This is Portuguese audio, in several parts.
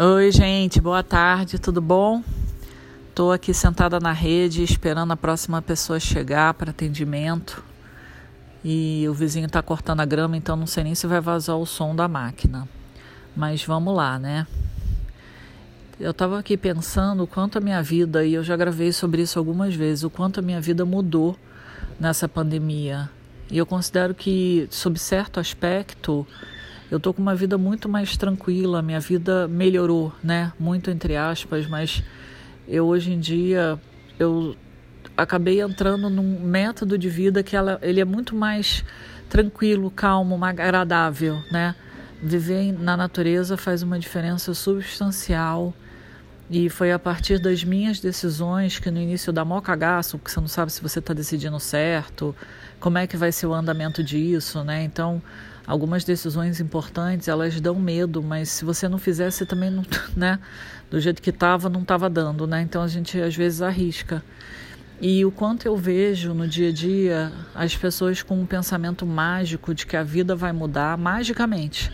Oi, gente, boa tarde, tudo bom? Estou aqui sentada na rede esperando a próxima pessoa chegar para atendimento. E o vizinho está cortando a grama, então não sei nem se vai vazar o som da máquina. Mas vamos lá, né? Eu estava aqui pensando o quanto a minha vida, e eu já gravei sobre isso algumas vezes, o quanto a minha vida mudou nessa pandemia. E eu considero que, sob certo aspecto, eu tô com uma vida muito mais tranquila, minha vida melhorou, né? Muito entre aspas, mas eu hoje em dia eu acabei entrando num método de vida que ela, ele é muito mais tranquilo, calmo, agradável, né? Viver na natureza faz uma diferença substancial. E foi a partir das minhas decisões que no início dá mó cagaço, que você não sabe se você está decidindo certo, como é que vai ser o andamento disso, né? Então, algumas decisões importantes, elas dão medo, mas se você não fizesse também não, né, do jeito que estava, não estava dando, né? Então a gente às vezes arrisca. E o quanto eu vejo no dia a dia as pessoas com um pensamento mágico de que a vida vai mudar magicamente,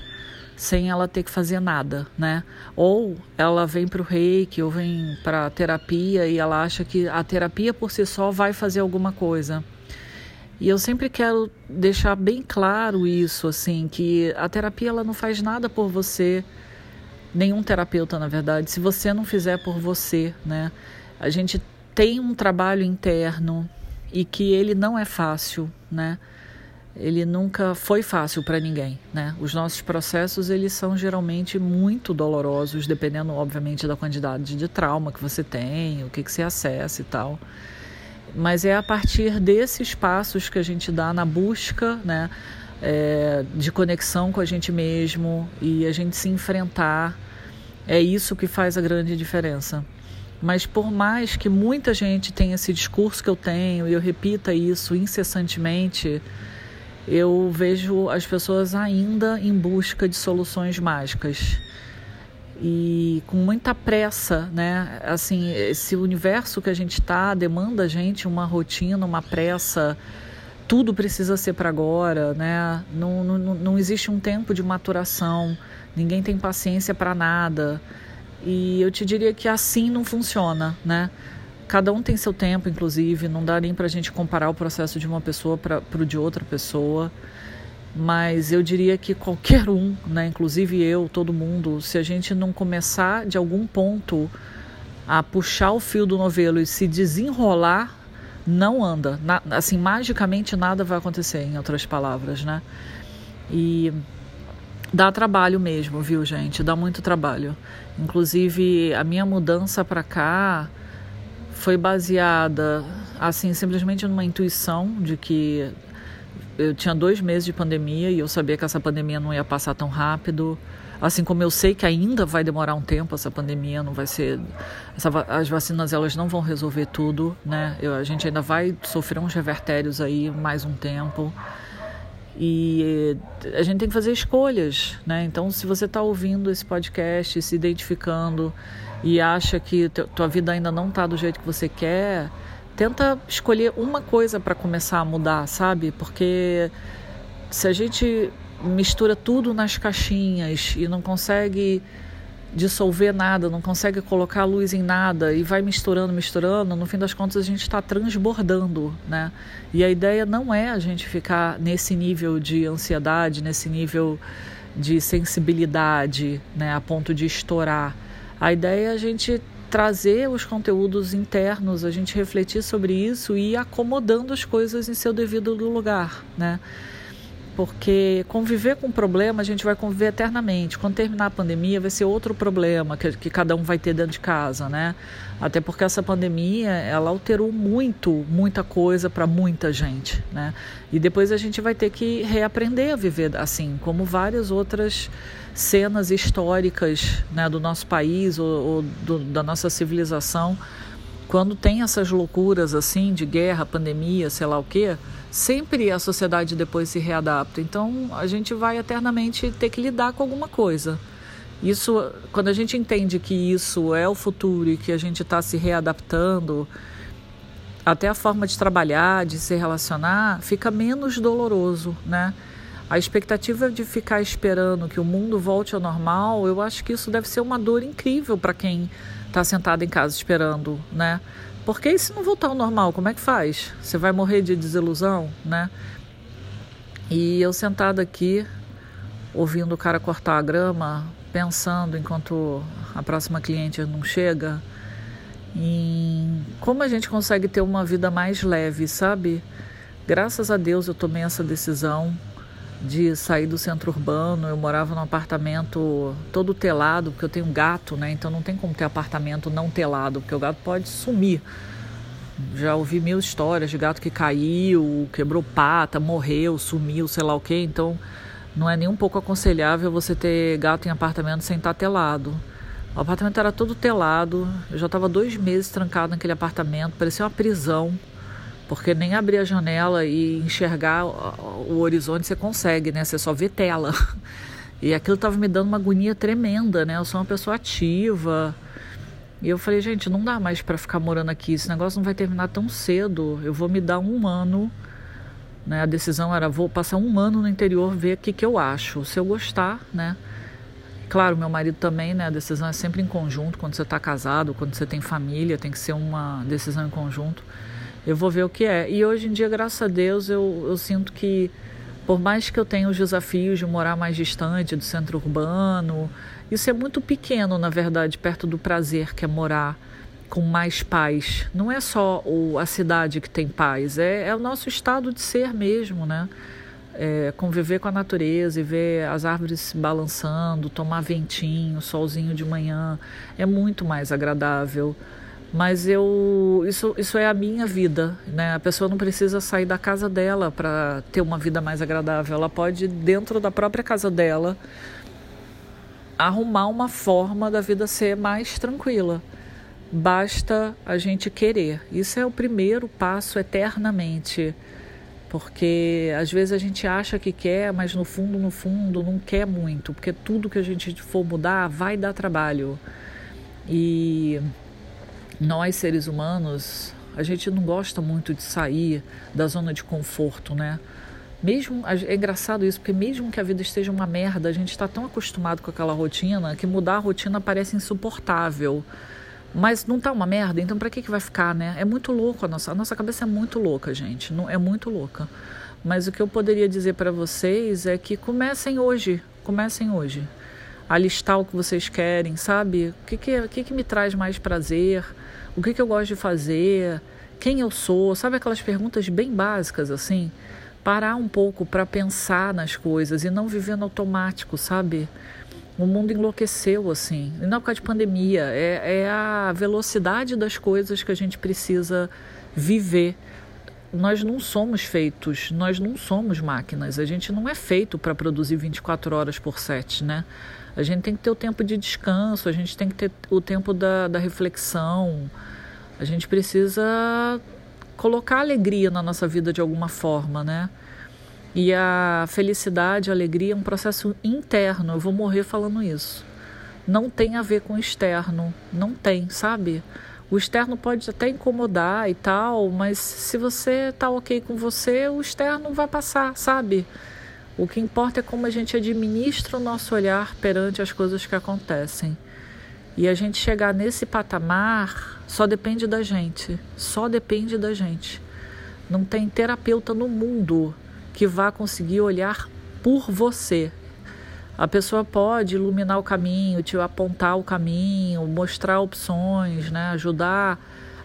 sem ela ter que fazer nada, né? Ou ela vem para o reiki, ou vem para terapia e ela acha que a terapia por si só vai fazer alguma coisa. E eu sempre quero deixar bem claro isso, assim, que a terapia ela não faz nada por você, nenhum terapeuta, na verdade, se você não fizer por você, né? A gente tem um trabalho interno e que ele não é fácil, né? Ele nunca foi fácil para ninguém, né? Os nossos processos eles são geralmente muito dolorosos, dependendo, obviamente, da quantidade de trauma que você tem, o que que você acessa e tal mas é a partir desses passos que a gente dá na busca, né, é, de conexão com a gente mesmo e a gente se enfrentar. É isso que faz a grande diferença. Mas por mais que muita gente tenha esse discurso que eu tenho e eu repita isso incessantemente, eu vejo as pessoas ainda em busca de soluções mágicas e com muita pressa, né? Assim, esse universo que a gente está demanda a gente uma rotina, uma pressa. Tudo precisa ser para agora, né? Não, não, não existe um tempo de maturação. Ninguém tem paciência para nada. E eu te diria que assim não funciona, né? Cada um tem seu tempo, inclusive. Não dá nem para a gente comparar o processo de uma pessoa para o de outra pessoa mas eu diria que qualquer um, né, inclusive eu, todo mundo, se a gente não começar de algum ponto a puxar o fio do novelo e se desenrolar, não anda. Na, assim, magicamente nada vai acontecer, em outras palavras, né? E dá trabalho mesmo, viu, gente? Dá muito trabalho. Inclusive, a minha mudança para cá foi baseada, assim, simplesmente numa intuição de que eu tinha dois meses de pandemia e eu sabia que essa pandemia não ia passar tão rápido. Assim como eu sei que ainda vai demorar um tempo essa pandemia, não vai ser. Essa, as vacinas elas não vão resolver tudo, né? Eu, a gente ainda vai sofrer uns revertérios aí mais um tempo. E a gente tem que fazer escolhas, né? Então, se você está ouvindo esse podcast, se identificando e acha que tua vida ainda não está do jeito que você quer, tenta escolher uma coisa para começar a mudar, sabe? Porque se a gente mistura tudo nas caixinhas e não consegue dissolver nada, não consegue colocar luz em nada e vai misturando, misturando, no fim das contas a gente está transbordando, né? E a ideia não é a gente ficar nesse nível de ansiedade, nesse nível de sensibilidade, né, a ponto de estourar. A ideia é a gente trazer os conteúdos internos, a gente refletir sobre isso e ir acomodando as coisas em seu devido lugar, né? Porque conviver com o problema a gente vai conviver eternamente. Quando terminar a pandemia vai ser outro problema que, que cada um vai ter dentro de casa, né? Até porque essa pandemia ela alterou muito, muita coisa para muita gente, né? E depois a gente vai ter que reaprender a viver assim, como várias outras cenas históricas né, do nosso país ou, ou do, da nossa civilização, quando tem essas loucuras assim de guerra, pandemia, sei lá o quê, sempre a sociedade depois se readapta. Então a gente vai eternamente ter que lidar com alguma coisa. Isso, quando a gente entende que isso é o futuro e que a gente está se readaptando, até a forma de trabalhar, de se relacionar, fica menos doloroso, né? A expectativa de ficar esperando que o mundo volte ao normal, eu acho que isso deve ser uma dor incrível para quem está sentado em casa esperando, né? Porque e se não voltar ao normal, como é que faz? Você vai morrer de desilusão, né? E eu sentada aqui, ouvindo o cara cortar a grama, pensando enquanto a próxima cliente não chega, em como a gente consegue ter uma vida mais leve, sabe? Graças a Deus eu tomei essa decisão de sair do centro urbano. Eu morava num apartamento todo telado, porque eu tenho um gato, né? Então não tem como ter apartamento não telado, porque o gato pode sumir. Já ouvi mil histórias de gato que caiu, quebrou pata, morreu, sumiu, sei lá o quê. Então não é nem um pouco aconselhável você ter gato em apartamento sem estar telado. O apartamento era todo telado, eu já estava dois meses trancado naquele apartamento, parecia uma prisão porque nem abrir a janela e enxergar o horizonte você consegue, né? Você só vê tela. E aquilo estava me dando uma agonia tremenda, né? Eu sou uma pessoa ativa. E eu falei, gente, não dá mais para ficar morando aqui. Esse negócio não vai terminar tão cedo. Eu vou me dar um ano. Né? A decisão era, vou passar um ano no interior, ver o que, que eu acho. Se eu gostar, né? Claro, meu marido também, né? A decisão é sempre em conjunto. Quando você está casado, quando você tem família, tem que ser uma decisão em conjunto eu vou ver o que é. E hoje em dia, graças a Deus, eu, eu sinto que, por mais que eu tenha os desafios de morar mais distante do centro urbano, isso é muito pequeno, na verdade, perto do prazer que é morar com mais paz. Não é só o, a cidade que tem paz, é, é o nosso estado de ser mesmo, né? É, conviver com a natureza e ver as árvores se balançando, tomar ventinho, solzinho de manhã, é muito mais agradável mas eu isso, isso é a minha vida, né? A pessoa não precisa sair da casa dela para ter uma vida mais agradável. Ela pode dentro da própria casa dela arrumar uma forma da vida ser mais tranquila. Basta a gente querer. Isso é o primeiro passo eternamente. Porque às vezes a gente acha que quer, mas no fundo, no fundo, não quer muito, porque tudo que a gente for mudar vai dar trabalho. E nós seres humanos, a gente não gosta muito de sair da zona de conforto, né? Mesmo é engraçado isso, porque mesmo que a vida esteja uma merda, a gente está tão acostumado com aquela rotina que mudar a rotina parece insuportável. Mas não tá uma merda, então para que que vai ficar, né? É muito louco a nossa, a nossa cabeça é muito louca, gente, não é muito louca. Mas o que eu poderia dizer para vocês é que comecem hoje, comecem hoje a listar o que vocês querem, sabe? O que que, o que, que me traz mais prazer? o que, que eu gosto de fazer, quem eu sou, sabe aquelas perguntas bem básicas assim? Parar um pouco para pensar nas coisas e não viver no automático, sabe? O mundo enlouqueceu assim, e não é por causa de pandemia, é, é a velocidade das coisas que a gente precisa viver. Nós não somos feitos, nós não somos máquinas, a gente não é feito para produzir 24 horas por 7, né? A gente tem que ter o tempo de descanso, a gente tem que ter o tempo da, da reflexão. A gente precisa colocar alegria na nossa vida de alguma forma, né? E a felicidade, a alegria é um processo interno. Eu vou morrer falando isso. Não tem a ver com o externo. Não tem, sabe? O externo pode até incomodar e tal, mas se você tá ok com você, o externo vai passar, sabe? O que importa é como a gente administra o nosso olhar perante as coisas que acontecem. E a gente chegar nesse patamar só depende da gente, só depende da gente. Não tem terapeuta no mundo que vá conseguir olhar por você. A pessoa pode iluminar o caminho, te apontar o caminho, mostrar opções, né? ajudar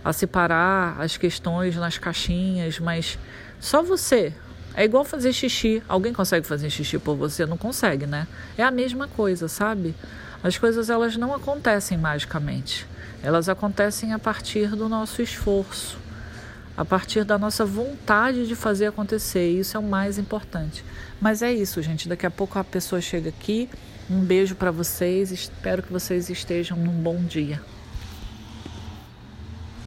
a separar as questões nas caixinhas, mas só você, é igual fazer xixi. Alguém consegue fazer xixi por você? Não consegue, né? É a mesma coisa, sabe? As coisas elas não acontecem magicamente. Elas acontecem a partir do nosso esforço, a partir da nossa vontade de fazer acontecer. Isso é o mais importante. Mas é isso, gente. Daqui a pouco a pessoa chega aqui. Um beijo para vocês. Espero que vocês estejam num bom dia.